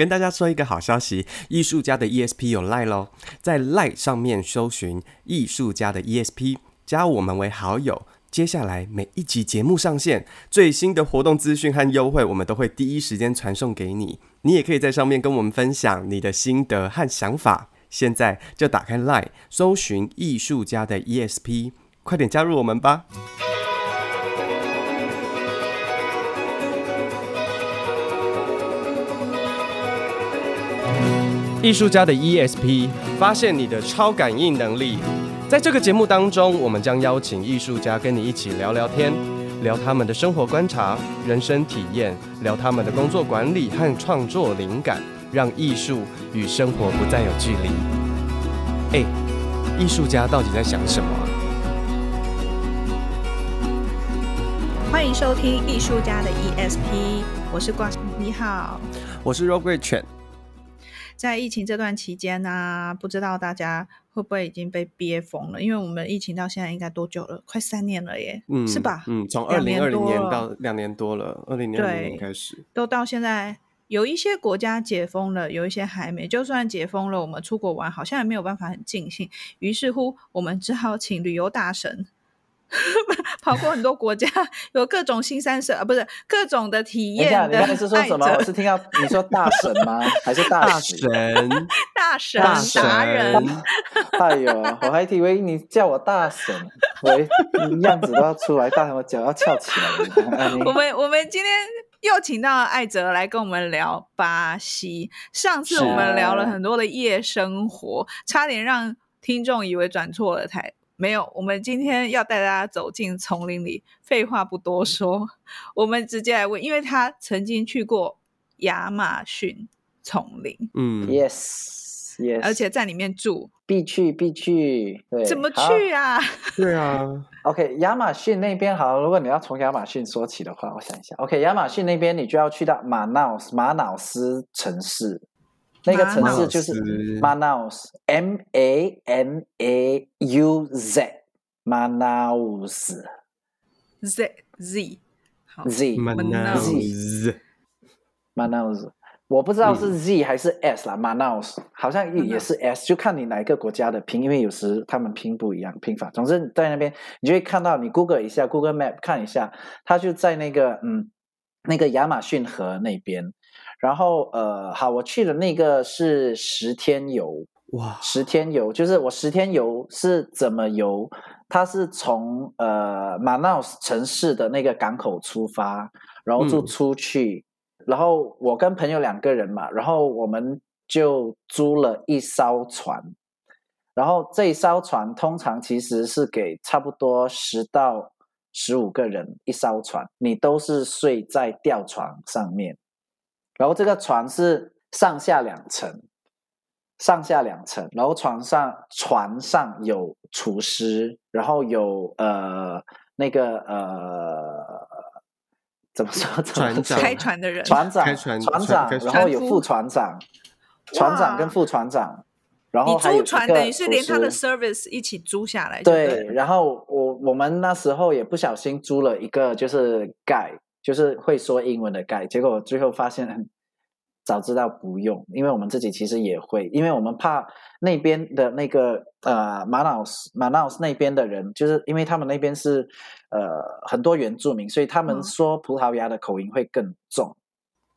跟大家说一个好消息，艺术家的 ESP 有 Line 咯，在 Line 上面搜寻艺术家的 ESP，加我们为好友。接下来每一集节目上线，最新的活动资讯和优惠，我们都会第一时间传送给你。你也可以在上面跟我们分享你的心得和想法。现在就打开 Line，搜寻艺术家的 ESP，快点加入我们吧！艺术家的 ESP，发现你的超感应能力。在这个节目当中，我们将邀请艺术家跟你一起聊聊天，聊他们的生活观察、人生体验，聊他们的工作管理和创作灵感，让艺术与生活不再有距离。哎，艺术家到底在想什么？欢迎收听艺术家的 ESP，我是挂，你好，我是肉桂犬。在疫情这段期间呢、啊，不知道大家会不会已经被憋疯了？因为我们疫情到现在应该多久了？快三年了耶，嗯，是吧？嗯，从二零二零年到两年多了，二零年开始，都到现在，有一些国家解封了，有一些还没。就算解封了，我们出国玩好像也没有办法很尽兴。于是乎，我们只好请旅游大神。跑过很多国家，有各种新三省啊，不是各种的体验。你刚才是说什么？我是听到你说大神吗？还是 大神？大神？大神达人？哎呦，我还以为你叫我大神，喂，样子都要出来，大神我脚要翘起来。我们我们今天又请到艾哲来跟我们聊巴西。上次我们聊了很多的夜生活，差点让听众以为转错了台。没有，我们今天要带大家走进丛林里。废话不多说，我们直接来问，因为他曾经去过亚马逊丛林。嗯，yes yes，而且在里面住，必去必去。对，怎么去啊？对啊。OK，亚马逊那边好。如果你要从亚马逊说起的话，我想一下。OK，亚马逊那边你就要去到马瑙斯马瑙斯城市。那个城市就是 Manaus，M A N A U Z，Manaus，Z Z，好，Z，Manaus，Manaus，我不知道是 Z 还是 S 啦，Manaus。好像也是 S，就看你哪一个国家的拼，因为有时他们拼不一样拼法。总之在那边，你就会看到，你 Google 一下，Google Map 看一下，它就在那个嗯，那个亚马逊河那边。然后呃，好，我去的那个是十天游，哇，十天游就是我十天游是怎么游？它是从呃马纳斯城市的那个港口出发，然后就出去，嗯、然后我跟朋友两个人嘛，然后我们就租了一艘船，然后这一艘船通常其实是给差不多十到十五个人一艘船，你都是睡在吊床上面。然后这个船是上下两层，上下两层。然后船上船上有厨师，然后有呃那个呃 怎么说？船长开船的人，船长，船船长，然后有副船长，船长跟副船长。然后你租船等于是连他的 service 一起租下来。对，对，然后我我们那时候也不小心租了一个，就是 guide。就是会说英文的 guide，结果最后发现，早知道不用，因为我们自己其实也会，因为我们怕那边的那个呃马瑙斯马瑙斯那边的人，就是因为他们那边是呃很多原住民，所以他们说葡萄牙的口音会更重，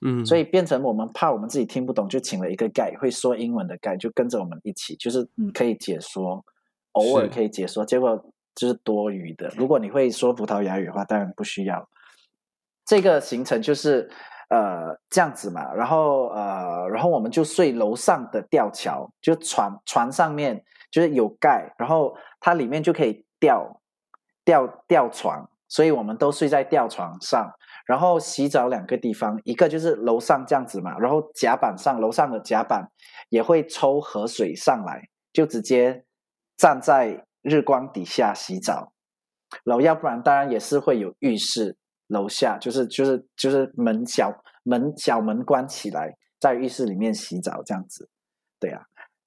嗯，所以变成我们怕我们自己听不懂，就请了一个 guide 会说英文的 guide，就跟着我们一起，就是可以解说，偶尔可以解说，结果就是多余的。如果你会说葡萄牙语的话，当然不需要。这个行程就是呃这样子嘛，然后呃，然后我们就睡楼上的吊桥，就船船上面就是有盖，然后它里面就可以吊吊吊床，所以我们都睡在吊床上。然后洗澡两个地方，一个就是楼上这样子嘛，然后甲板上楼上的甲板也会抽河水上来，就直接站在日光底下洗澡。然后要不然当然也是会有浴室。楼下就是就是就是门小门小门关起来，在浴室里面洗澡这样子，对啊，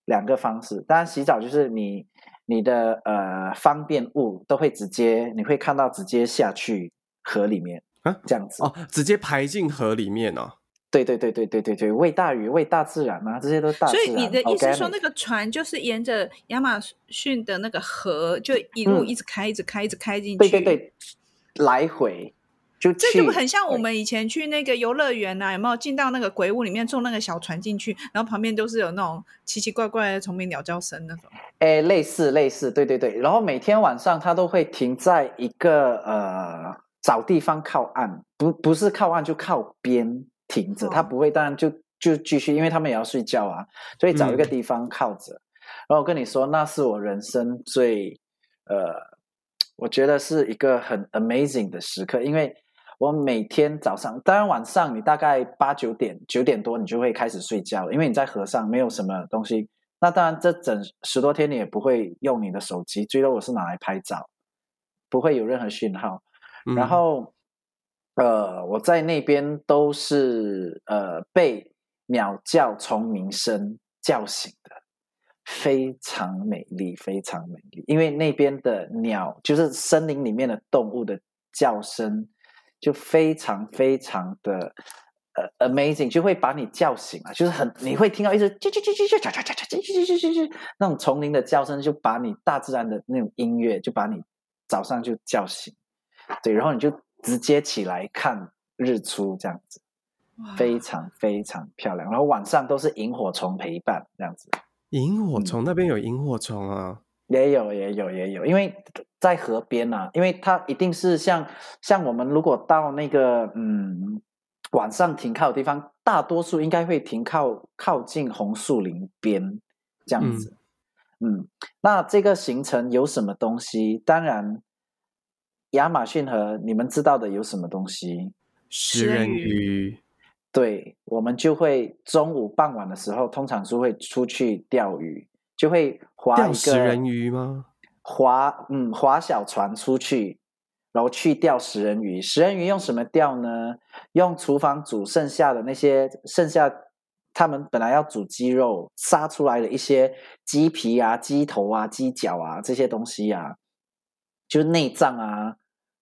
两个方式。当然洗澡就是你你的呃方便物都会直接你会看到直接下去河里面啊，这样子哦，直接排进河里面哦。对对对对对对对，为大鱼，喂大自然嘛、啊，这些都是大自然。所以你的意思是说那个船就是沿着亚马逊的那个河，就一路一直开，嗯、一直开，一直开进去。对对对，来回就这就很像我们以前去那个游乐园啊，有没有进到那个鬼屋里面坐那个小船进去，然后旁边都是有那种奇奇怪怪的虫鸣鸟叫声那种。哎，类似类似，对对对。然后每天晚上它都会停在一个呃找地方靠岸，不不是靠岸就靠边。停着，他不会，当然就就继续，因为他们也要睡觉啊，所以找一个地方靠着。嗯、然后我跟你说，那是我人生最呃，我觉得是一个很 amazing 的时刻，因为我每天早上，当然晚上你大概八九点九点多你就会开始睡觉，因为你在河上没有什么东西。那当然这整十多天你也不会用你的手机，最多我是拿来拍照，不会有任何讯号。嗯、然后。呃，我在那边都是呃被鸟叫、虫鸣声叫醒的，非常美丽，非常美丽。因为那边的鸟，就是森林里面的动物的叫声，就非常非常的呃 amazing，就会把你叫醒了，就是很你会听到一直叽叽叽叽叽叽叽叽叽叽叽那种丛林的叫声，就把你大自然的那种音乐，就把你早上就叫醒，对，然后你就直接起来看日出这样子，非常非常漂亮。然后晚上都是萤火虫陪伴这样子，萤火虫那边有萤火虫啊，也有也有也有，因为。在河边啊，因为它一定是像像我们如果到那个嗯晚上停靠的地方，大多数应该会停靠靠近红树林边这样子。嗯，嗯，那这个行程有什么东西？当然。亚马逊河，你们知道的有什么东西？食人鱼。对，我们就会中午傍晚的时候，通常是会出去钓鱼，就会划一个食人鱼吗？划，嗯，划小船出去，然后去钓食人鱼。食人鱼用什么钓呢？用厨房煮剩下的那些剩下，他们本来要煮鸡肉，杀出来的一些鸡皮啊、鸡头啊、鸡脚啊这些东西啊，就是内脏啊。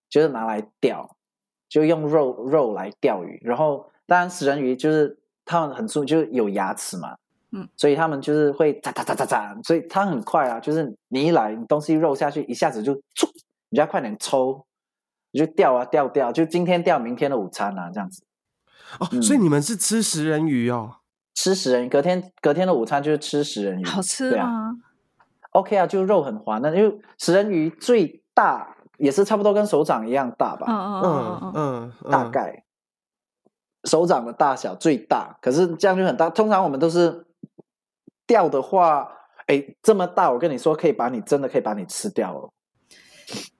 就是拿来钓，就用肉肉来钓鱼。然后，当然食人鱼就是他们很粗，就是有牙齿嘛，嗯，所以他们就是会喳喳喳喳喳，所以它很快啊。就是你一来，你东西肉下去，一下子就，你就要快点抽，你就钓啊钓钓，就今天钓明天的午餐啊，这样子。哦，嗯、所以你们是吃食人鱼哦？吃食人鱼，隔天隔天的午餐就是吃食人鱼，好吃吗？啊？OK 啊，就肉很滑，那因为食人鱼最大。也是差不多跟手掌一样大吧，嗯嗯嗯，大概手掌的大小最大，可是这样就很大。通常我们都是钓的话，哎，这么大，我跟你说，可以把你真的可以把你吃掉了。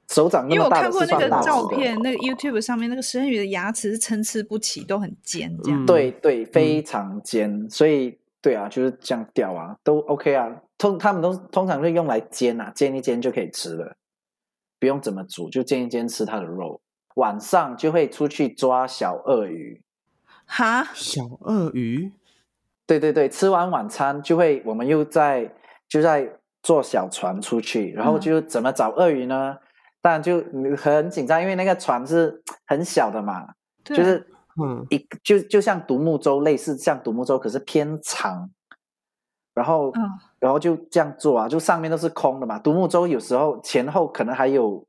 手掌那么大的，因为我看过那个照片，那个 YouTube 上面那个食人鱼的牙齿是参差不齐，都很尖，这样。对对，非常尖，嗯、所以对啊，就是这样钓啊，都 OK 啊。通他们都通常是用来煎啊，煎一煎就可以吃了。不用怎么煮，就煎一煎吃它的肉。晚上就会出去抓小鳄鱼。哈，小鳄鱼？对对对，吃完晚餐就会，我们又在就在坐小船出去，然后就怎么找鳄鱼呢？当然就很紧张，因为那个船是很小的嘛，就是嗯一就就像独木舟，类似像独木舟，可是偏长。然后，嗯、然后就这样做啊，就上面都是空的嘛。独木舟有时候前后可能还有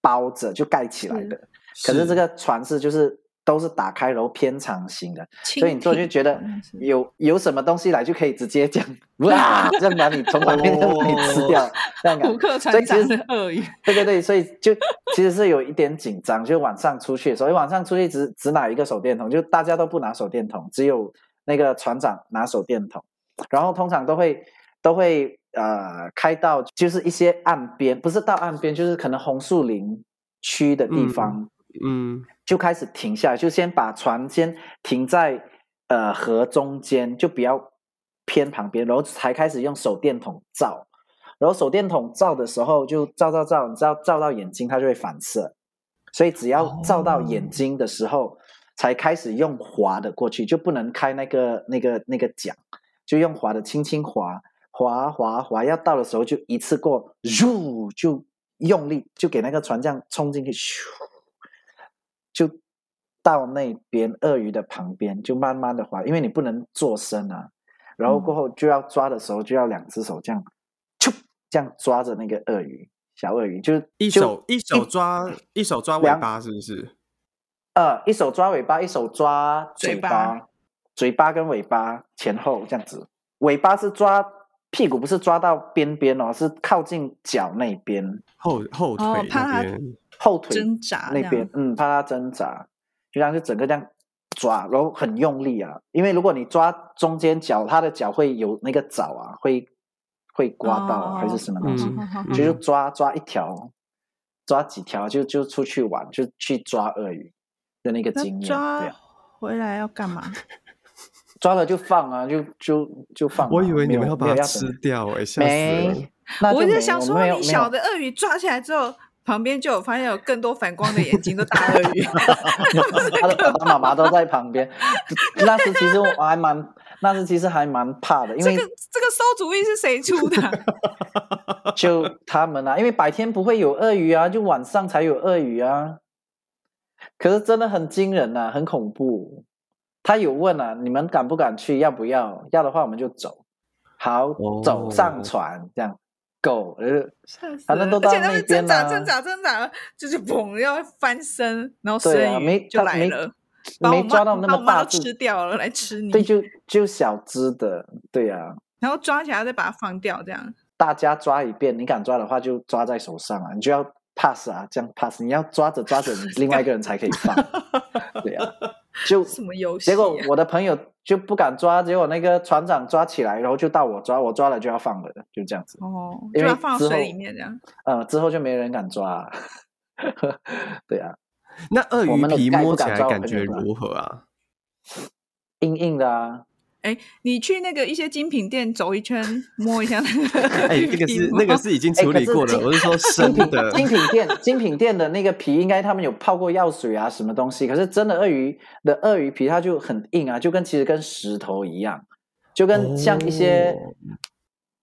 包着，就盖起来的。是可是这个船是就是都是打开，然后偏长型的，所以你坐就觉得有有什么东西来就可以直接这样 哇，这样把你从旁边就可以吃掉，这样虎克船长的鳄鱼。对对对，所以就其实是有一点紧张，就晚上出去所以，晚上出去只只拿一个手电筒，就大家都不拿手电筒，只有那个船长拿手电筒。然后通常都会都会呃开到就是一些岸边，不是到岸边，就是可能红树林区的地方，嗯，嗯就开始停下来，就先把船先停在呃河中间，就比较偏旁边，然后才开始用手电筒照，然后手电筒照的时候就照照照，你知道照到眼睛它就会反射，所以只要照到眼睛的时候，哦、才开始用划的过去，就不能开那个那个那个桨。就用划的轻轻划，划划划，要到的时候就一次过，咻，就用力，就给那个船这样冲进去，咻，就到那边鳄鱼的旁边，就慢慢的滑，因为你不能坐深啊。然后过后就要抓的时候，就要两只手这样，咻，这样抓着那个鳄鱼，小鳄鱼，就是一手一手抓一手抓尾巴，是不是？呃，一手抓尾巴，一手抓嘴巴，嘴巴，嘴巴跟尾巴前后这样子。尾巴是抓屁股，不是抓到边边哦，是靠近脚那边，后后腿那边，后腿挣扎那边，嗯，怕它挣扎，就像是整个这样。抓，然后很用力啊，因为如果你抓中间脚，它的脚会有那个爪啊，会会刮到、哦、还是什么东西，嗯、就抓抓一条，抓几条就就出去玩，就去抓鳄鱼的那个经验。抓回来要干嘛？抓了就放啊，就就就放、啊。我以为你们要把它吃掉哎、欸，没，没我就想说，你小的鳄鱼抓起来之后。旁边就有发现有更多反光的眼睛的大鳄鱼，他的爸爸妈妈都在旁边。那时其实我还蛮，那时其实还蛮怕的，因为这个这个馊主意是谁出的？就他们啊，因为白天不会有鳄鱼啊，就晚上才有鳄鱼啊。可是真的很惊人呐、啊，很恐怖。他有问啊，你们敢不敢去？要不要？要的话我们就走。好，走上船这样。狗，呃，反正都到那边了。而且他们挣扎、挣扎、挣扎，就是砰，要翻身，然后生鱼就来了，没，抓到那么大只，吃掉了来吃你。对，就就小只的，对呀、啊。然后抓起来再把它放掉，这样。大家抓一遍，你敢抓的话就抓在手上啊，你就要 pass 啊，这样 pass。你要抓着抓着，你另外一个人才可以放。对呀、啊，就什么游戏、啊？结果 我的朋友。就不敢抓，结果那个船长抓起来，然后就到我抓，我抓了就要放了，就这样子。哦，因为就要放到水里面这样。嗯，之后就没人敢抓。对啊，那鳄鱼皮摸起来感觉如何啊？硬硬的啊。哎，你去那个一些精品店走一圈，摸一下那个。哎，那个是那个是已经处理过了，我是说生的。精品店，精品店的那个皮，应该他们有泡过药水啊，什么东西？可是真的鳄鱼的鳄鱼皮，它就很硬啊，就跟其实跟石头一样，就跟像一些。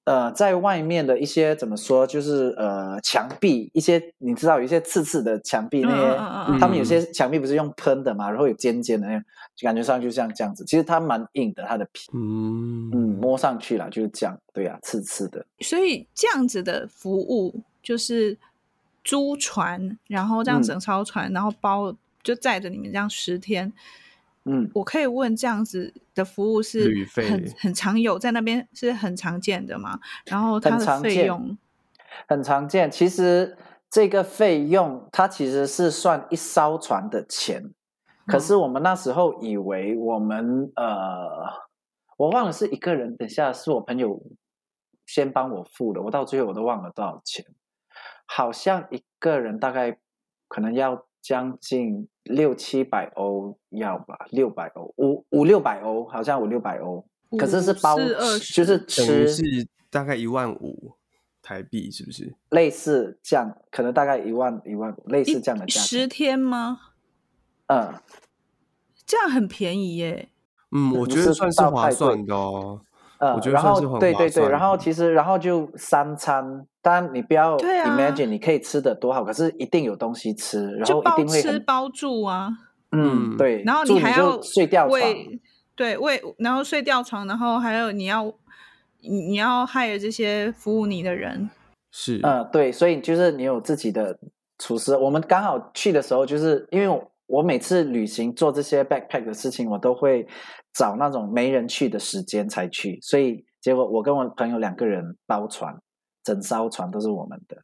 哦呃，在外面的一些怎么说，就是呃，墙壁一些你知道有一些刺刺的墙壁那些，他们有些墙壁不是用喷的嘛，然后有尖尖的那样，感觉上就像这样子。其实它蛮硬的，它的皮，嗯嗯，摸上去了就是这样，对呀、啊，刺刺的。所以这样子的服务就是租船，然后这样整艘船，嗯、然后包就载着你们这样十天。嗯，我可以问这样子的服务是很很常有在那边是很常见的嘛？然后它的费用很常见，很常见。其实这个费用它其实是算一艘船的钱，可是我们那时候以为我们、嗯、呃，我忘了是一个人，等下是我朋友先帮我付的，我到最后我都忘了多少钱，好像一个人大概可能要。将近六七百欧要吧，六百欧，五五六百欧，好像五六百欧，可是是包，就是吃是大概一万五台币，是不是？类似这样，可能大概一万一万五，类似这样的价。十天吗？嗯，这样很便宜耶。嗯，我觉得算是划算的哦。嗯，然后对对对，然后其实然后就三餐，当然你不要 imagine 你可以吃的多好，可是一定有东西吃，然后一定会吃包住啊。嗯，对。然后你还要睡吊床，对，为然后睡吊床，然后还有你要你要 hire 这些服务你的人。是，嗯，对，所以就是你有自己的厨师。我们刚好去的时候，就是因为我。每次旅行做这些 backpack 的事情，我都会找那种没人去的时间才去，所以结果我跟我朋友两个人包船，整艘船都是我们的。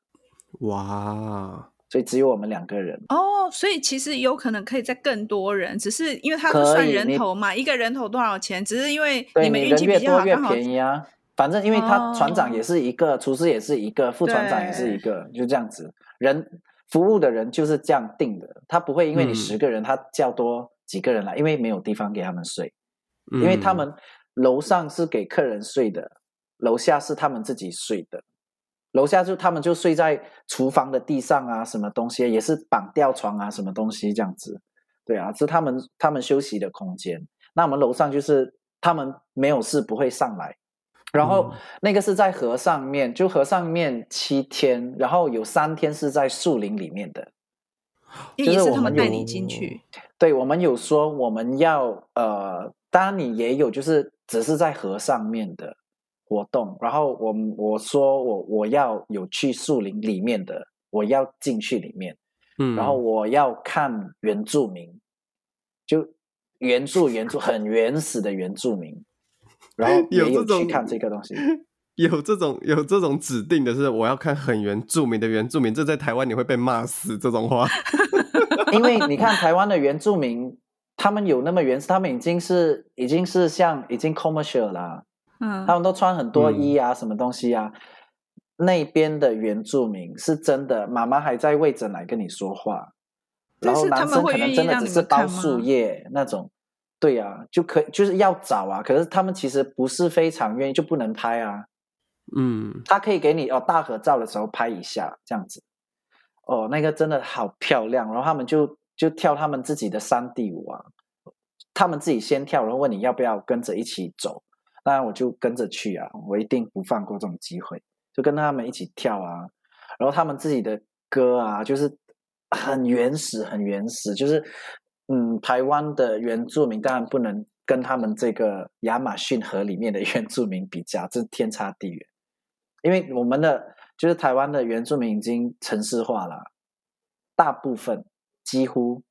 哇！所以只有我们两个人。哦，所以其实有可能可以在更多人，只是因为他不算人头嘛，一个人头多少钱？只是因为你们运气比较好，越多越便宜啊。反正因为他船长也是一个，哦、厨师也是一个，副船长也是一个，就这样子人。服务的人就是这样定的，他不会因为你十个人，他叫多几个人来，嗯、因为没有地方给他们睡，嗯、因为他们楼上是给客人睡的，楼下是他们自己睡的，楼下就他们就睡在厨房的地上啊，什么东西也是绑吊床啊，什么东西这样子，对啊，是他们他们休息的空间，那我们楼上就是他们没有事不会上来。然后那个是在河上面，就河上面七天，然后有三天是在树林里面的，也是他们带你进去。对，我们有说我们要呃，当然你也有，就是只是在河上面的活动。然后我我说我我要有去树林里面的，我要进去里面，嗯，然后我要看原住民，就原住原住很原始的原住民，然后也 有去看这个东西。有这种有这种指定的是，我要看很原住民的原住民，这在台湾你会被骂死这种话。因为你看台湾的原住民，他们有那么原始，他们已经是已经是像已经 commercial 了，嗯，他们都穿很多衣啊，嗯、什么东西啊。那边的原住民是真的，妈妈还在喂着奶跟你说话，然后男生可能真的只是包树叶那种，对呀、啊，就可就是要找啊，可是他们其实不是非常愿意，就不能拍啊。嗯，他可以给你哦，大合照的时候拍一下这样子，哦，那个真的好漂亮。然后他们就就跳他们自己的山地舞啊，他们自己先跳，然后问你要不要跟着一起走。当然我就跟着去啊，我一定不放过这种机会，就跟他们一起跳啊。然后他们自己的歌啊，就是很原始，很原始，就是嗯，台湾的原住民当然不能跟他们这个亚马逊河里面的 原住民比较，这天差地远。因为我们的就是台湾的原住民已经城市化了，大部分几乎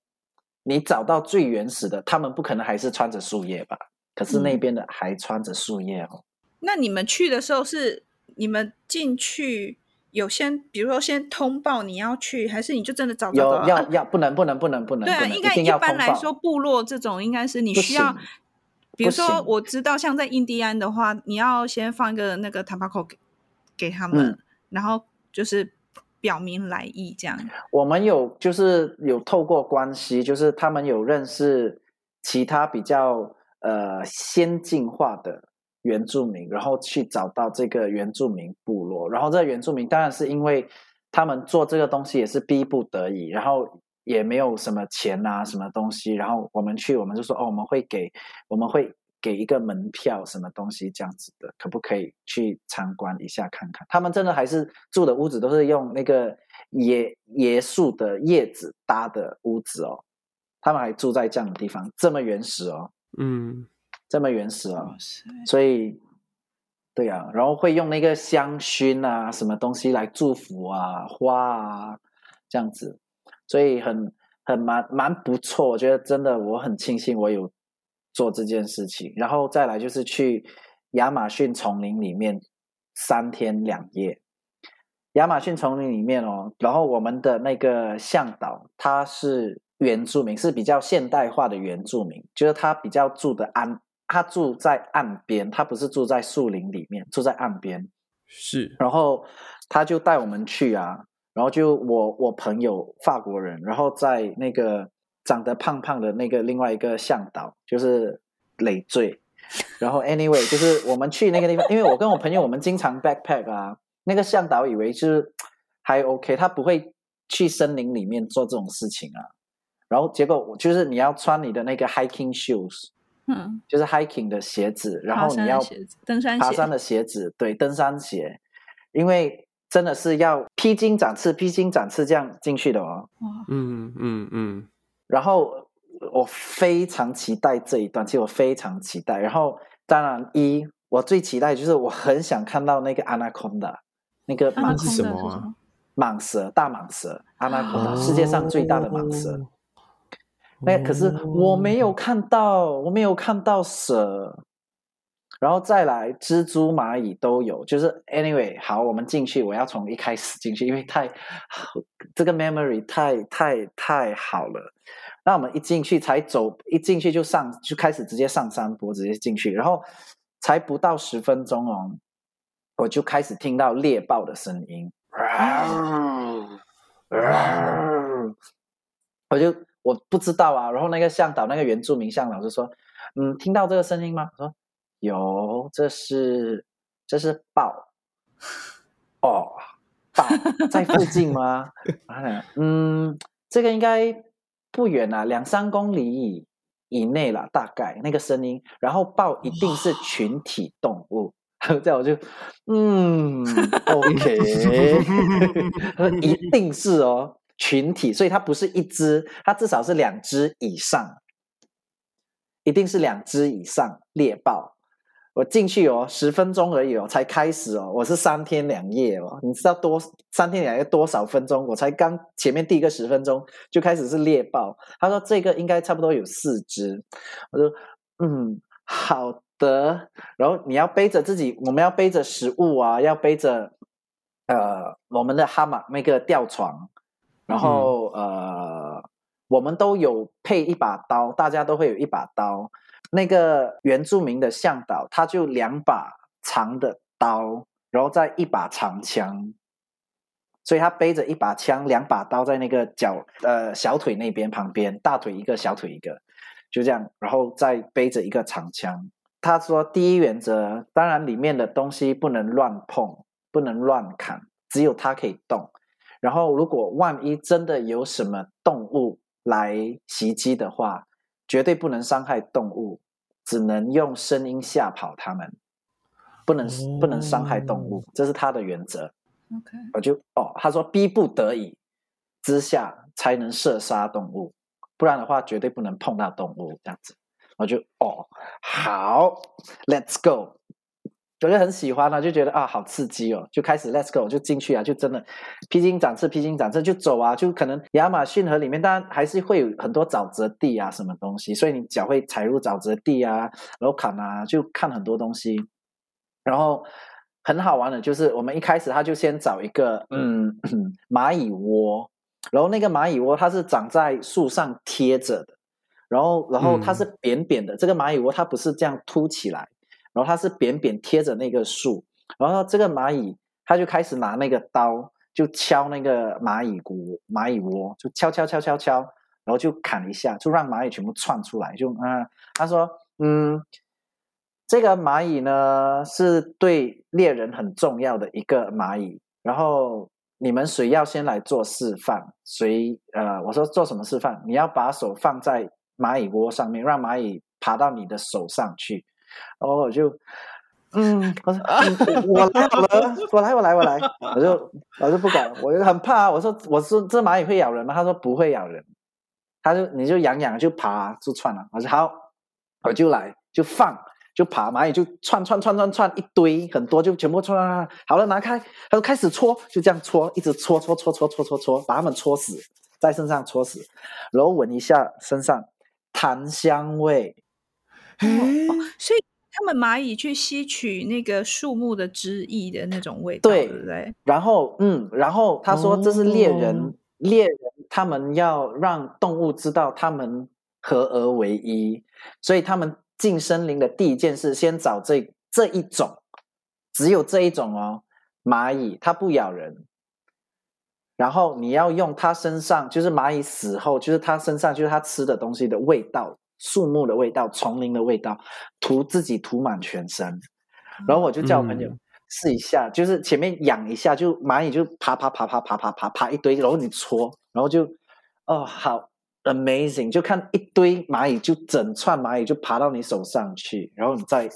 你找到最原始的，他们不可能还是穿着树叶吧？可是那边的还穿着树叶哦。那你们去的时候是你们进去有先，比如说先通报你要去，还是你就真的找到？有要要不能不能不能不能？对啊，应该一般来说部落这种应该是你需要，比如说我知道像在印第安的话，你要先放一个那个 Tobacco 给他们，嗯，然后就是表明来意这样。我们有就是有透过关系，就是他们有认识其他比较呃先进化的原住民，然后去找到这个原住民部落。然后这个原住民当然是因为他们做这个东西也是逼不得已，然后也没有什么钱啊什么东西。然后我们去，我们就说哦，我们会给，我们会。给一个门票，什么东西这样子的，可不可以去参观一下看看？他们真的还是住的屋子都是用那个椰椰树的叶子搭的屋子哦，他们还住在这样的地方，这么原始哦，嗯，这么原始哦，所以，对呀、啊，然后会用那个香薰啊，什么东西来祝福啊，花啊，这样子，所以很很蛮蛮不错，我觉得真的我很庆幸我有。做这件事情，然后再来就是去亚马逊丛林里面三天两夜。亚马逊丛林里面哦，然后我们的那个向导他是原住民，是比较现代化的原住民，就是他比较住的岸，他住在岸边，他不是住在树林里面，住在岸边。是，然后他就带我们去啊，然后就我我朋友法国人，然后在那个。长得胖胖的那个另外一个向导就是累赘，然后 anyway 就是我们去那个地方，因为我跟我朋友我们经常 backpack 啊，那个向导以为就是还 OK，他不会去森林里面做这种事情啊，然后结果就是你要穿你的那个 hiking shoes，嗯，就是 hiking 的鞋子，然后你要登山爬山的鞋子，对，登山鞋，因为真的是要披荆斩刺、披荆斩刺这样进去的哦，嗯嗯嗯。然后我非常期待这一段，其实我非常期待。然后当然一，我最期待就是我很想看到那个 anaconda，那个蟒是什么啊？蟒蛇，大蟒蛇，anaconda，世界上最大的蟒蛇。那可是我没有看到，我没有看到蛇。然后再来，蜘蛛、蚂蚁都有。就是 anyway，好，我们进去，我要从一开始进去，因为太这个 memory 太太太好了。那我们一进去才走，一进去就上，就开始直接上山坡，直接进去，然后才不到十分钟哦，我就开始听到猎豹的声音，我就我不知道啊。然后那个向导，那个原住民向导就说：“嗯，听到这个声音吗？”我说。有，这是这是豹哦，豹在附近吗？嗯，这个应该不远啊，两三公里以以内啦，大概那个声音。然后豹一定是群体动物，这样我就嗯，OK，一定是哦。群体，所以它不是一只，它至少是两只以上，一定是两只以上猎豹。我进去哦，十分钟而已哦，才开始哦。我是三天两夜哦，你知道多三天两夜多少分钟？我才刚前面第一个十分钟就开始是猎豹。他说这个应该差不多有四只。我说嗯，好的。然后你要背着自己，我们要背着食物啊，要背着呃我们的哈马那个吊床，然后、嗯、呃我们都有配一把刀，大家都会有一把刀。那个原住民的向导，他就两把长的刀，然后再一把长枪，所以他背着一把枪，两把刀在那个脚呃小腿那边旁边，大腿一个，小腿一个，就这样，然后再背着一个长枪。他说第一原则，当然里面的东西不能乱碰，不能乱砍，只有他可以动。然后如果万一真的有什么动物来袭击的话，绝对不能伤害动物，只能用声音吓跑它们，不能、oh. 不能伤害动物，这是他的原则。OK，我就哦，他说逼不得已之下才能射杀动物，不然的话绝对不能碰到动物这样子。我就哦，好，Let's go。我就很喜欢啊，就觉得啊，好刺激哦，就开始 Let's go，就进去啊，就真的披荆斩棘，披荆斩棘就走啊，就可能亚马逊河里面，当然还是会有很多沼泽地啊，什么东西，所以你脚会踩入沼泽地啊，然后砍啊，就看很多东西，然后很好玩的，就是我们一开始他就先找一个嗯蚂蚁窝，然后那个蚂蚁窝它是长在树上贴着的，然后然后它是扁扁的，嗯、这个蚂蚁窝它不是这样凸起来。然后它是扁扁贴着那个树，然后这个蚂蚁，它就开始拿那个刀，就敲那个蚂蚁窝，蚂蚁窝就敲敲敲敲敲，然后就砍一下，就让蚂蚁全部窜出来。就啊，他说，嗯，这个蚂蚁呢是对猎人很重要的一个蚂蚁。然后你们谁要先来做示范？谁？呃，我说做什么示范？你要把手放在蚂蚁窝上面，让蚂蚁爬到你的手上去。然后我就，嗯，我说，嗯、我来好了，我来，我来，我来，我就，我就不敢，我就很怕。我说，我说这蚂蚁会咬人吗？他说不会咬人，他就你就痒痒就爬就窜了。我说好，我就来就放就爬，蚂蚁就窜窜窜窜窜一堆很多就全部窜，好了拿开，他说开始搓，就这样搓，一直搓搓搓搓搓搓搓，把它们搓死，在身上搓死，然后闻一下身上檀香味。哦，所以他们蚂蚁去吸取那个树木的汁液的那种味道，对，对不对？然后，嗯，然后他说这是猎人，哦、猎人他们要让动物知道他们合而为一，所以他们进森林的第一件事，先找这这一种，只有这一种哦，蚂蚁它不咬人，然后你要用它身上，就是蚂蚁死后，就是它身上就是它吃的东西的味道。树木的味道，丛林的味道，涂自己涂满全身，然后我就叫我朋友试一下，嗯、就是前面痒一下，就蚂蚁就爬爬爬爬爬爬爬爬一堆，然后你搓，然后就哦好 amazing，就看一堆蚂蚁就整串蚂蚁就爬到你手上去，然后你再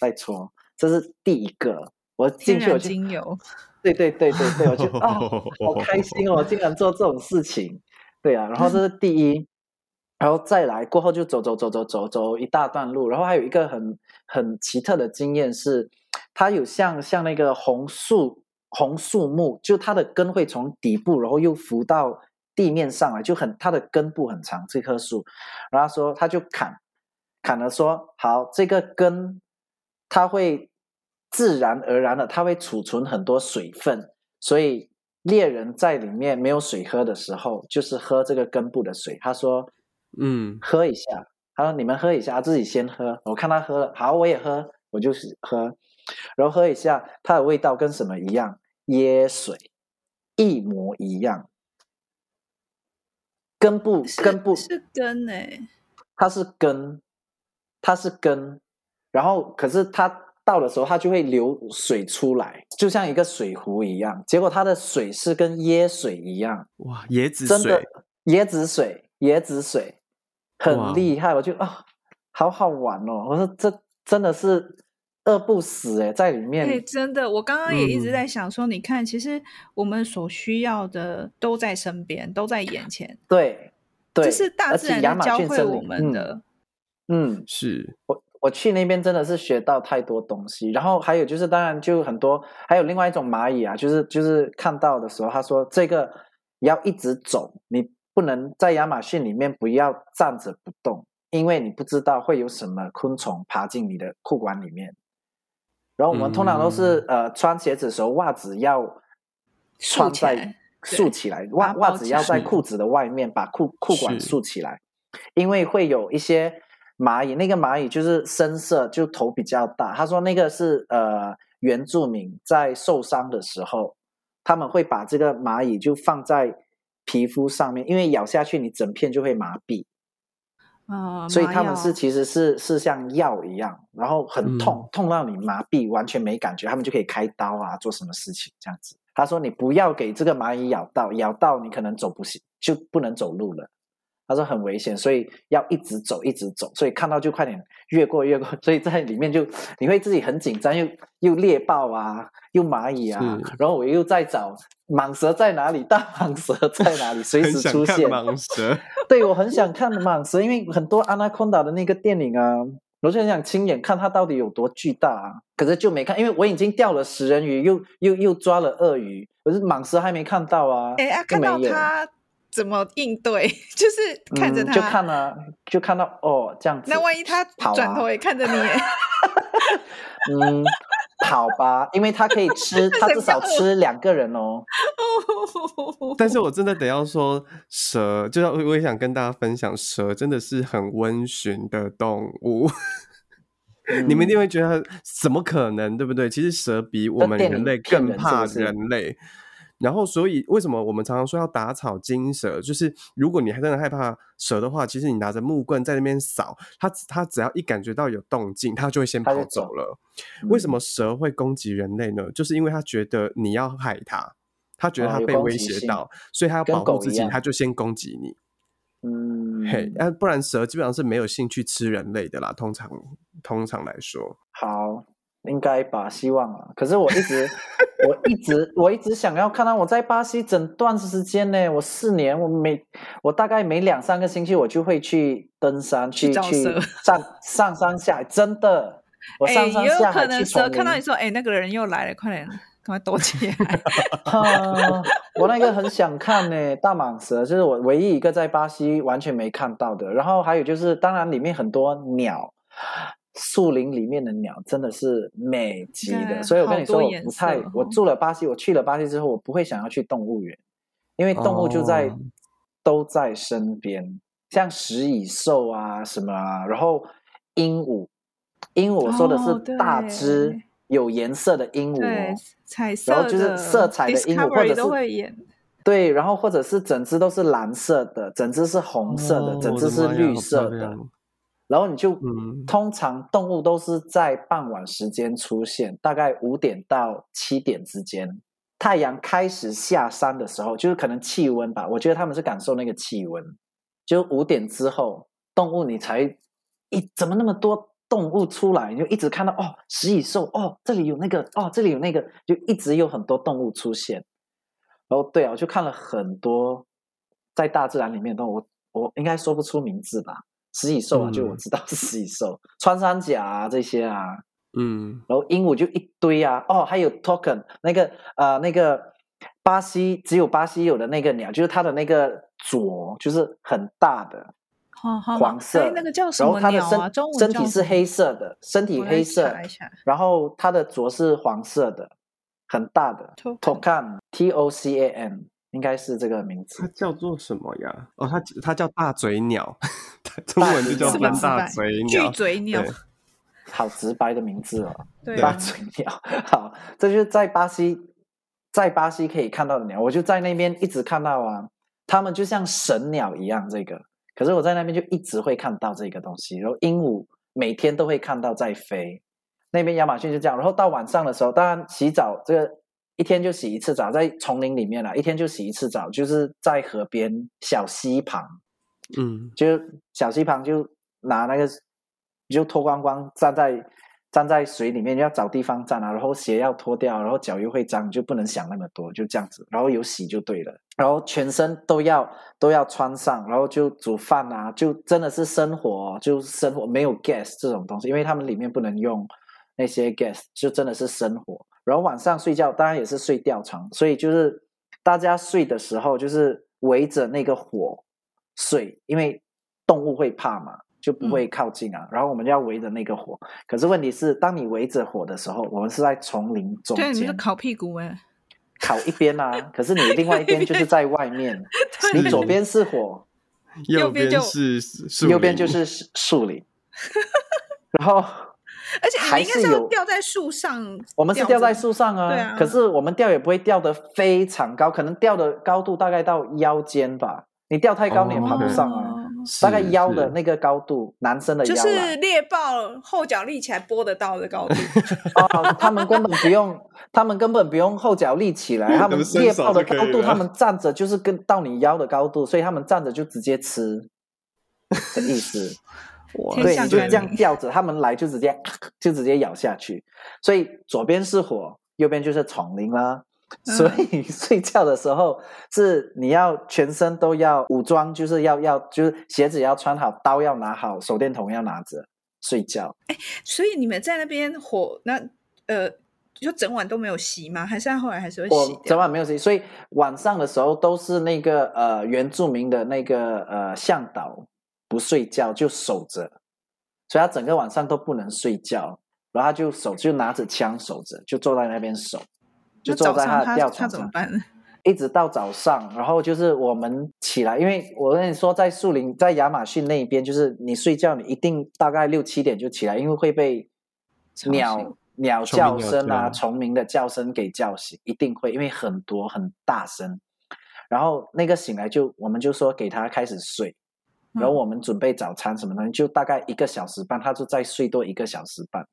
再搓，这是第一个。我进去我就精油，对对对对对，我就哦好开心哦，竟然做这种事情，对啊，然后这是第一。然后再来过后就走走走走走走一大段路，然后还有一个很很奇特的经验是，它有像像那个红树红树木，就它的根会从底部，然后又浮到地面上来，就很它的根部很长这棵树，然后说他就砍砍了说好这个根，它会自然而然的它会储存很多水分，所以猎人在里面没有水喝的时候，就是喝这个根部的水。他说。嗯，喝一下。他说：“你们喝一下，自己先喝。”我看他喝了，好，我也喝，我就是喝，然后喝一下，它的味道跟什么一样？椰水，一模一样。根部，根部是根诶、欸，它是根，它是根。然后，可是它倒的时候，它就会流水出来，就像一个水壶一样。结果它的水是跟椰水一样。哇，椰子水，真的椰子水，椰子水。很厉害，我就啊、哦，好好玩哦！我说这真的是饿不死哎，在里面。哎，真的，我刚刚也一直在想说，嗯、你看，其实我们所需要的都在身边，都在眼前。对，对，这是大自然教会我们的。嗯，嗯是我我去那边真的是学到太多东西。然后还有就是，当然就很多，还有另外一种蚂蚁啊，就是就是看到的时候，他说这个要一直走，你不能在亚马逊里面不要站着不动。因为你不知道会有什么昆虫爬进你的裤管里面，然后我们通常都是、嗯、呃穿鞋子的时候袜子要穿在竖起来，袜袜子要在裤子的外面把裤裤管竖起来，因为会有一些蚂蚁，那个蚂蚁就是深色，就头比较大。他说那个是呃原住民在受伤的时候，他们会把这个蚂蚁就放在皮肤上面，因为咬下去你整片就会麻痹。哦，所以他们是其实是是像药一样，然后很痛，嗯、痛到你麻痹，完全没感觉，他们就可以开刀啊，做什么事情这样子。他说你不要给这个蚂蚁咬到，咬到你可能走不行，就不能走路了。他说很危险，所以要一直走，一直走。所以看到就快点越过，越过。所以在里面就你会自己很紧张，又又猎豹啊，又蚂蚁啊，然后我又在找蟒蛇在哪里，大蟒蛇在哪里，随时出现。蟒蛇，对，我很想看蟒蛇，因为很多 Anaconda 的那个电影啊，我就很想亲眼看它到底有多巨大啊。可是就没看，因为我已经钓了食人鱼，又又又抓了鳄鱼，可是蟒蛇还没看到啊。哎，啊、看到它。怎么应对？就是看着他，嗯、就看啊，就看到哦，这样子。那万一他转头也看着你？嗯，好吧，因为他可以吃，他至少吃两个人哦。但是我真的得要说，蛇，就我也想跟大家分享，蛇真的是很温驯的动物。嗯、你们一定会觉得，怎么可能，对不对？其实蛇比我们人类更怕人类。然后，所以为什么我们常常说要打草惊蛇？就是如果你还真的害怕蛇的话，其实你拿着木棍在那边扫，它它只要一感觉到有动静，它就会先跑走了。嗯、为什么蛇会攻击人类呢？就是因为它觉得你要害它，它觉得它被威胁到，哦、所以它要保护自己，它就先攻击你。嗯，嘿，那，不然蛇基本上是没有兴趣吃人类的啦。通常通常来说，好。应该把，希望啊。可是我一直，我一直，我一直想要看到我在巴西整段时间呢。我四年，我每我大概每两三个星期我就会去登山，去去，去上上山下，真的。我上山下海去丛林。欸、有可能蛇看到你说，哎、欸，那个人又来了，快点，赶快躲起来。啊、我那个很想看呢，大蟒蛇，就是我唯一一个在巴西完全没看到的。然后还有就是，当然里面很多鸟。树林里面的鸟真的是美极的，所以我跟你说，我不太，我住了巴西，我去了巴西之后，我不会想要去动物园，因为动物就在、哦、都在身边，像食蚁兽啊什么啊，然后鹦鹉，鹦鹉我说的是大只、哦、有颜色的鹦鹉哦，彩色然后就是色彩的鹦鹉，或者是对，然后或者是整只都是蓝色的，整只是红色的，哦、整只是绿色的。然后你就，嗯、通常动物都是在傍晚时间出现，大概五点到七点之间，太阳开始下山的时候，就是可能气温吧。我觉得他们是感受那个气温，就五点之后，动物你才一怎么那么多动物出来，你就一直看到哦，食蚁兽哦，这里有那个哦，这里有那个，就一直有很多动物出现。然后对啊，我就看了很多在大自然里面的动物，我我应该说不出名字吧。食蚁兽啊，就我知道是食蚁兽，嗯、穿山甲啊这些啊，嗯，然后鹦鹉就一堆啊，哦，还有 toucan 那个呃那个巴西只有巴西有的那个鸟，就是它的那个啄就是很大的，黄色，哎，那个叫什么鸟啊？然后它的身身体是黑色的，身体黑色，然后它的啄是黄色的，很大的 toucan T O C A N。应该是这个名字，它叫做什么呀？哦，它它叫大嘴鸟，中文就叫翻大嘴鸟，巨嘴鸟，好直白的名字哦。对，大嘴鸟，好，这就是在巴西，在巴西可以看到的鸟，我就在那边一直看到啊，它们就像神鸟一样，这个，可是我在那边就一直会看到这个东西，然后鹦鹉每天都会看到在飞，那边亚马逊就这样，然后到晚上的时候，当然洗澡这个。一天就洗一次澡，在丛林里面啦，一天就洗一次澡，就是在河边小溪旁，嗯，就小溪旁就拿那个，就脱光光站在站在水里面要找地方站啊，然后鞋要脱掉，然后脚又会脏，就不能想那么多，就这样子，然后有洗就对了，然后全身都要都要穿上，然后就煮饭啊，就真的是生活，就生活没有 gas 这种东西，因为他们里面不能用那些 gas，就真的是生活。然后晚上睡觉当然也是睡吊床，所以就是大家睡的时候就是围着那个火睡，因为动物会怕嘛。就不会靠近啊，嗯、然后我们要围着那个火。可是问题是，当你围着火的时候，我们是在丛林中间，对，你是烤屁股哎，烤一边啊。可是你另外一边就是在外面，你左边是火，右边是树，右边就是树林。然后，而且还是有吊在树上，我们是吊在树上啊。对啊。可是我们吊也不会吊得非常高，可能吊的高度大概到腰间吧。你吊太高，你也爬不上啊。哦大概腰的那个高度，男生的腰就是猎豹后脚立起来拨得到的高度。哦，他们根本不用，他们根本不用后脚立起来，他们猎豹的高度，他们站着就是跟到你腰的高度，所以他们站着就直接吃 的意思。哇对，你就这样吊着，他们来就直接就直接咬下去。所以左边是火，右边就是丛林啦。所以 睡觉的时候是你要全身都要武装，就是要要就是鞋子要穿好，刀要拿好，手电筒要拿着睡觉。哎，所以你们在那边火那呃，就整晚都没有熄吗？还是后来还是会熄？整晚没有熄，所以晚上的时候都是那个呃原住民的那个呃向导不睡觉就守着，所以他整个晚上都不能睡觉，然后他就守就拿着枪守着，就坐在那边守。就坐在他的吊床上，一直到早上，然后就是我们起来，因为我跟你说，在树林，在亚马逊那边，就是你睡觉，你一定大概六七点就起来，因为会被鸟鸟叫声啊、虫鸣的叫声给叫醒，一定会，因为很多很大声。然后那个醒来就，我们就说给他开始睡，然后我们准备早餐什么东西，就大概一个小时半，他就再睡多一个小时半。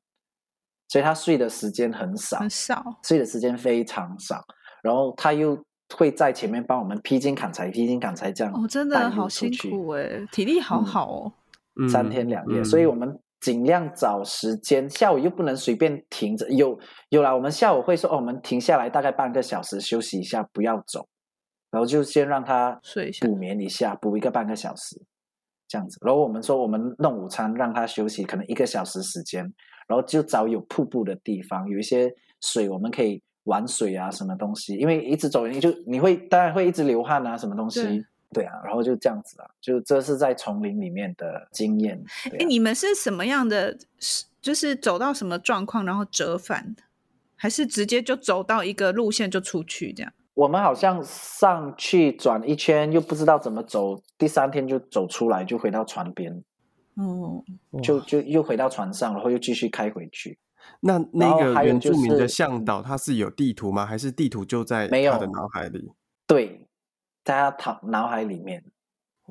所以他睡的时间很少，很少，睡的时间非常少。然后他又会在前面帮我们劈荆砍柴、劈荆砍柴这样。哦，真的好辛苦哎，体力好好哦。嗯，三天两夜，嗯，所以我们尽量找时间。下午又不能随便停着，有有啦，我们下午会说哦，我们停下来大概半个小时休息一下，不要走，然后就先让他睡一下，补眠一下，补一个半个小时这样子。然后我们说我们弄午餐，让他休息，可能一个小时时间。然后就找有瀑布的地方，有一些水，我们可以玩水啊，什么东西。因为一直走，你就你会当然会一直流汗啊，什么东西。对，对啊，然后就这样子啊，就这是在丛林里面的经验。哎、啊，你们是什么样的？就是走到什么状况，然后折返，还是直接就走到一个路线就出去这样？我们好像上去转一圈，又不知道怎么走，第三天就走出来，就回到船边。哦，就就又回到船上，然后又继续开回去。那那个原住民的向导，他是有地图吗？还是地图就在他的脑海里？对，在他脑脑海里面，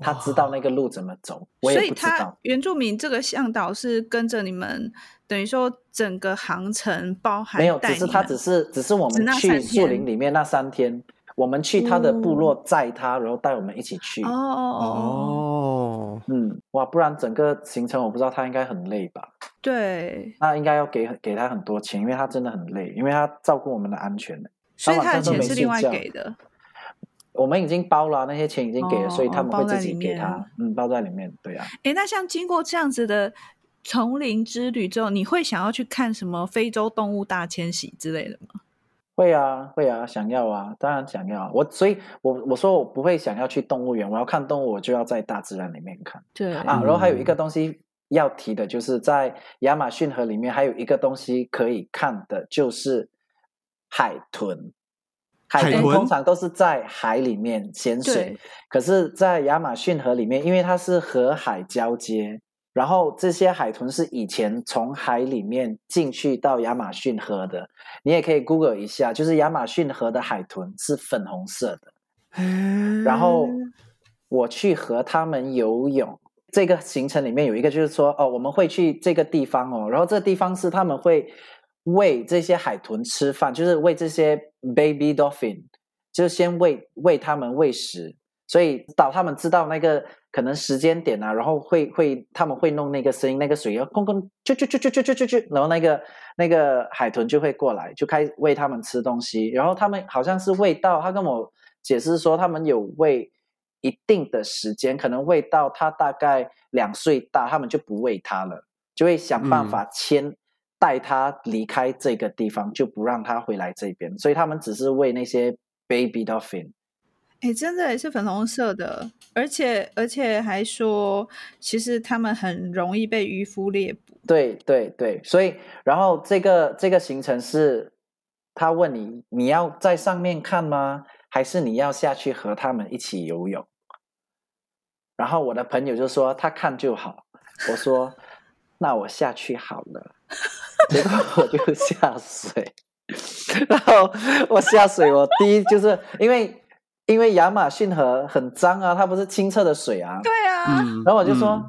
他知道那个路怎么走。我也不知道。所以他原住民这个向导是跟着你们，等于说整个航程包含没有？只是他只是只是我们去树林里面那三天。我们去他的部落载他，然后带我们一起去。哦哦，嗯，哇，不然整个行程我不知道他应该很累吧？对，那应该要给给他很多钱，因为他真的很累，因为他照顾我们的安全。所以他的钱是另外给的。我们已经包了，那些钱已经给了，所以他们会自己给他。嗯，包在里面，对啊。哎，那像经过这样子的丛林之旅之后，你会想要去看什么非洲动物大迁徙之类的吗？会啊，会啊，想要啊，当然想要啊。我所以我，我我说我不会想要去动物园，我要看动物，我就要在大自然里面看。对啊，然后还有一个东西要提的，就是在亚马逊河里面还有一个东西可以看的，就是海豚。海豚通常都是在海里面潜水，可是，在亚马逊河里面，因为它是河海交接。然后这些海豚是以前从海里面进去到亚马逊河的，你也可以 Google 一下，就是亚马逊河的海豚是粉红色的。然后我去和他们游泳，这个行程里面有一个就是说，哦，我们会去这个地方哦，然后这个地方是他们会喂这些海豚吃饭，就是喂这些 baby dolphin，就是先喂喂他们喂食，所以导他们知道那个。可能时间点啊，然后会会他们会弄那个声音，那个水要空空就就就就就就就就，然后那个那个海豚就会过来，就开始喂他们吃东西。然后他们好像是喂到，他跟我解释说，他们有喂一定的时间，可能喂到他大概两岁大，他们就不喂他了，就会想办法牵、嗯、带他离开这个地方，就不让他回来这边。所以他们只是喂那些 baby dolphin。哎，真的也是粉红色的，而且而且还说，其实他们很容易被渔夫猎捕。对对对，所以然后这个这个行程是，他问你你要在上面看吗？还是你要下去和他们一起游泳？然后我的朋友就说他看就好，我说那我下去好了，结果我就下水，然后我下水，我第一就是因为。因为亚马逊河很脏啊，它不是清澈的水啊。对啊。然后我就说，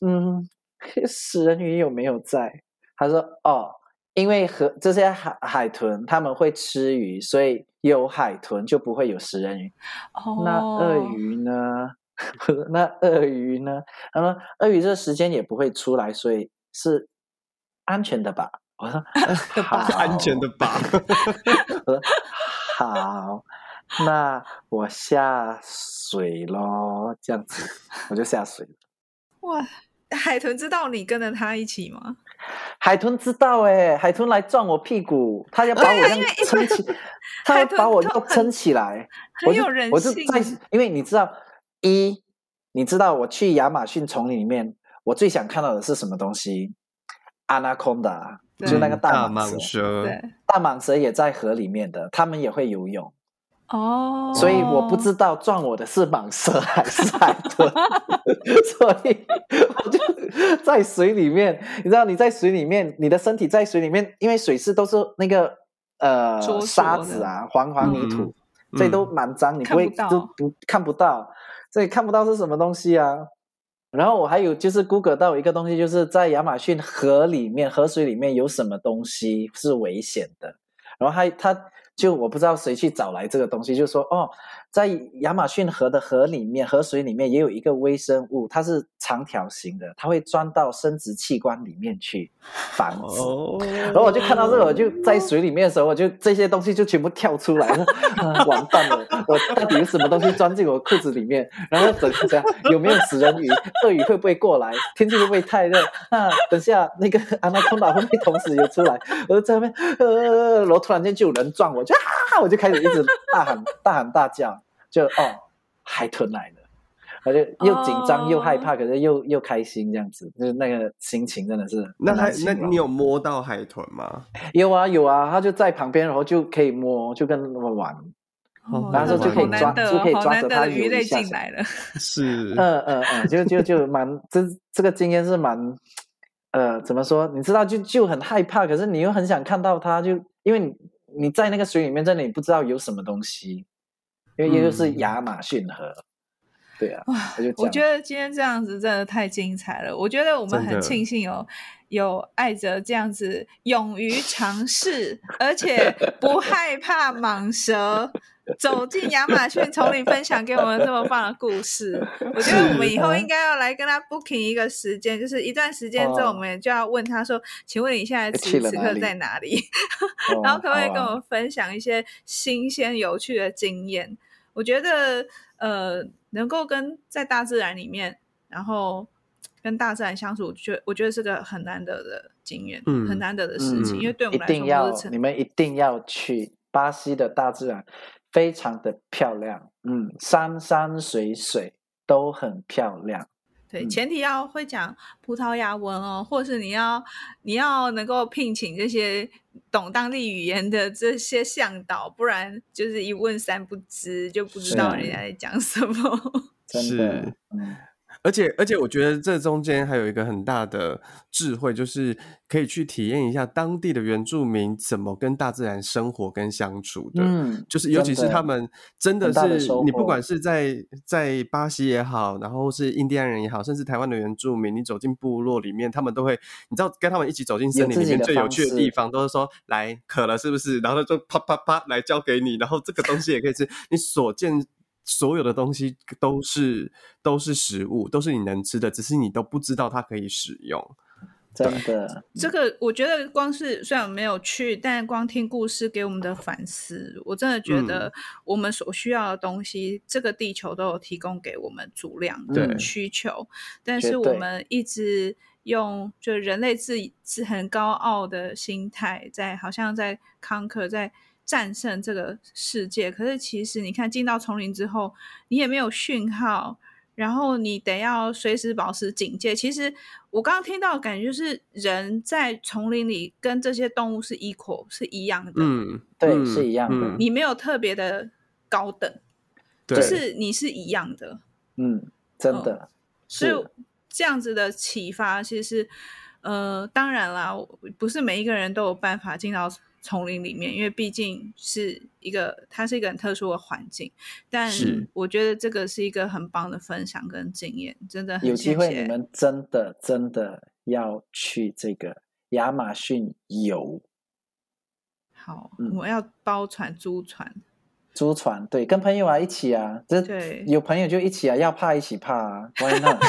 嗯，嗯，食人鱼有没有在？他说，哦，因为河这些海海豚他们会吃鱼，所以有海豚就不会有食人鱼。哦。那鳄鱼呢？那鳄鱼呢？他说，鳄鱼这时间也不会出来，所以是安全的吧？我说，好，安全的吧？我说，好。那我下水咯，这样子我就下水了。哇，海豚知道你跟着他一起吗？海豚知道哎，海豚来撞我屁股，他要把我这样撑起，他要把我要撑起来。很有人性。我就在，因为你知道，一，你知道我去亚马逊丛林里面，我最想看到的是什么东西？Anaconda，就那个大蟒蛇。大蟒蛇也在河里面的，他们也会游泳。哦，oh. 所以我不知道撞我的是蟒蛇还是海豚，所以我就在水里面。你知道你在水里面，你的身体在水里面，因为水是都是那个呃沙子啊，黄黄泥土，嗯、所以都蛮脏，你不会都不看不到，这也看不到是什么东西啊。然后我还有就是 Google 到一个东西，就是在亚马逊河里面，河水里面有什么东西是危险的，然后他他。就我不知道谁去找来这个东西，就说哦，在亚马逊河的河里面，河水里面也有一个微生物，它是长条形的，它会钻到生殖器官里面去 繁殖。哦、然后我就看到这个，我就在水里面的时候，我就这些东西就全部跳出来了，啊、完蛋了，我到底有什么东西钻进我裤子里面？然后等一下有没有食人鱼？鳄鱼会不会过来？天气会不会太热？那等下那个安娜空岛会不会同时游出来？我就在那边，呃，然后突然间就有人撞我。就啊！我就开始一直大喊、大喊大叫，就哦，海豚来了，我就又紧张又害怕，可是又又开心，这样子，就是那个心情真的是。那他那你有摸到海豚吗？有啊有啊，他就在旁边，然后就可以摸，就跟他们玩，然后就可以抓，就可以抓着它游一下。进来了，是，嗯嗯嗯，就就就蛮，这这个经验是蛮，呃，怎么说？你知道，就就很害怕，可是你又很想看到它，就因为你。你在那个水里面，真的你不知道有什么东西，因为也就是亚马逊河，嗯、对啊。哇，我觉得今天这样子真的太精彩了。我觉得我们很庆幸有有艾哲这样子勇于尝试，而且不害怕蟒蛇。走进亚马逊丛林，分享给我们这么棒的故事。我觉得我们以后应该要来跟他 booking 一个时间，就是一段时间之后，我们就要问他说：“请问你现在此时此刻在哪里？”然后可不可以跟我们分享一些新鲜有趣的经验？我觉得呃，能够跟在大自然里面，然后跟大自然相处，觉我觉得是个很难得的经验，嗯、很难得的事情。嗯、因为对我们来说，一定要你们一定要去巴西的大自然。非常的漂亮，嗯，山山水水都很漂亮。对，前提要会讲葡萄牙文哦，或是你要你要能够聘请这些懂当地语言的这些向导，不然就是一问三不知，就不知道人家在讲什么。真的，嗯。而且而且，我觉得这中间还有一个很大的智慧，就是可以去体验一下当地的原住民怎么跟大自然生活跟相处的。嗯，就是尤其是他们真的是，你不管是在在巴西也好，然后是印第安人也好，甚至台湾的原住民，你走进部落里面，他们都会，你知道跟他们一起走进森林里面最有趣的地方，都是说来渴了是不是？然后就啪啪啪来交给你，然后这个东西也可以吃，你所见。所有的东西都是都是食物，都是你能吃的，只是你都不知道它可以使用。真的，这个我觉得光是虽然没有去，但光听故事给我们的反思，我真的觉得我们所需要的东西，嗯、这个地球都有提供给我们足量的需求，但是我们一直用就人类自自很高傲的心态，在好像在 conquer 在。战胜这个世界，可是其实你看进到丛林之后，你也没有讯号，然后你得要随时保持警戒。其实我刚刚听到的感觉就是人在丛林里跟这些动物是 equal 是一样的，嗯，对，是一样的。你没有特别的高等，就是你是一样的，嗯，真的。所以这样子的启发，其实呃，当然啦，不是每一个人都有办法进到。丛林里面，因为毕竟是一个，它是一个很特殊的环境，但我觉得这个是一个很棒的分享跟经验，真的很谢谢。有机会你们真的真的要去这个亚马逊游。好，嗯、我要包船租船。租船对，跟朋友啊一起啊，这对有朋友就一起啊，要怕一起怕啊，Why not？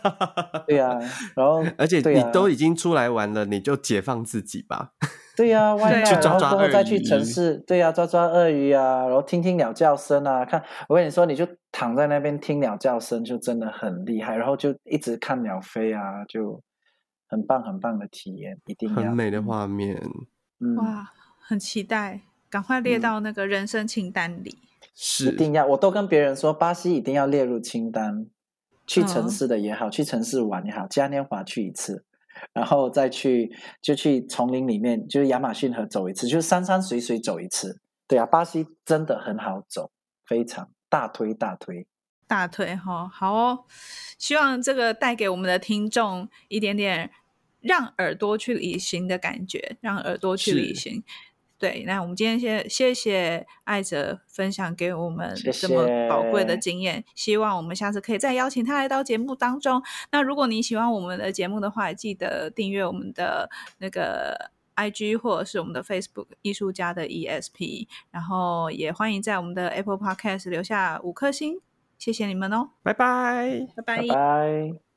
对啊，然后而且你都已经出来玩了，你就解放自己吧。对呀、啊，外去抓抓鳄鱼，然后再去城市，对呀、啊，抓抓鳄鱼啊，然后听听鸟叫声啊。看，我跟你说，你就躺在那边听鸟叫声，就真的很厉害。然后就一直看鸟飞啊，就很棒很棒的体验，一定要很美的画面。嗯、哇，很期待，赶快列到那个人生清单里。是、嗯，一定要，我都跟别人说，巴西一定要列入清单。去城市的也好，哦、去城市玩也好，嘉年华去一次。然后再去就去丛林里面，就是亚马逊河走一次，就是山山水水走一次。对啊，巴西真的很好走，非常大推大推大推哈，好哦。希望这个带给我们的听众一点点让耳朵去旅行的感觉，让耳朵去旅行。对，那我们今天先谢谢艾哲分享给我们这么宝贵的经验，谢谢。希望我们下次可以再邀请他来到节目当中。那如果你喜欢我们的节目的话，记得订阅我们的那个 IG 或者是我们的 Facebook 艺术家的 ESP，然后也欢迎在我们的 Apple Podcast 留下五颗星，谢谢你们哦，拜拜，拜拜。拜拜。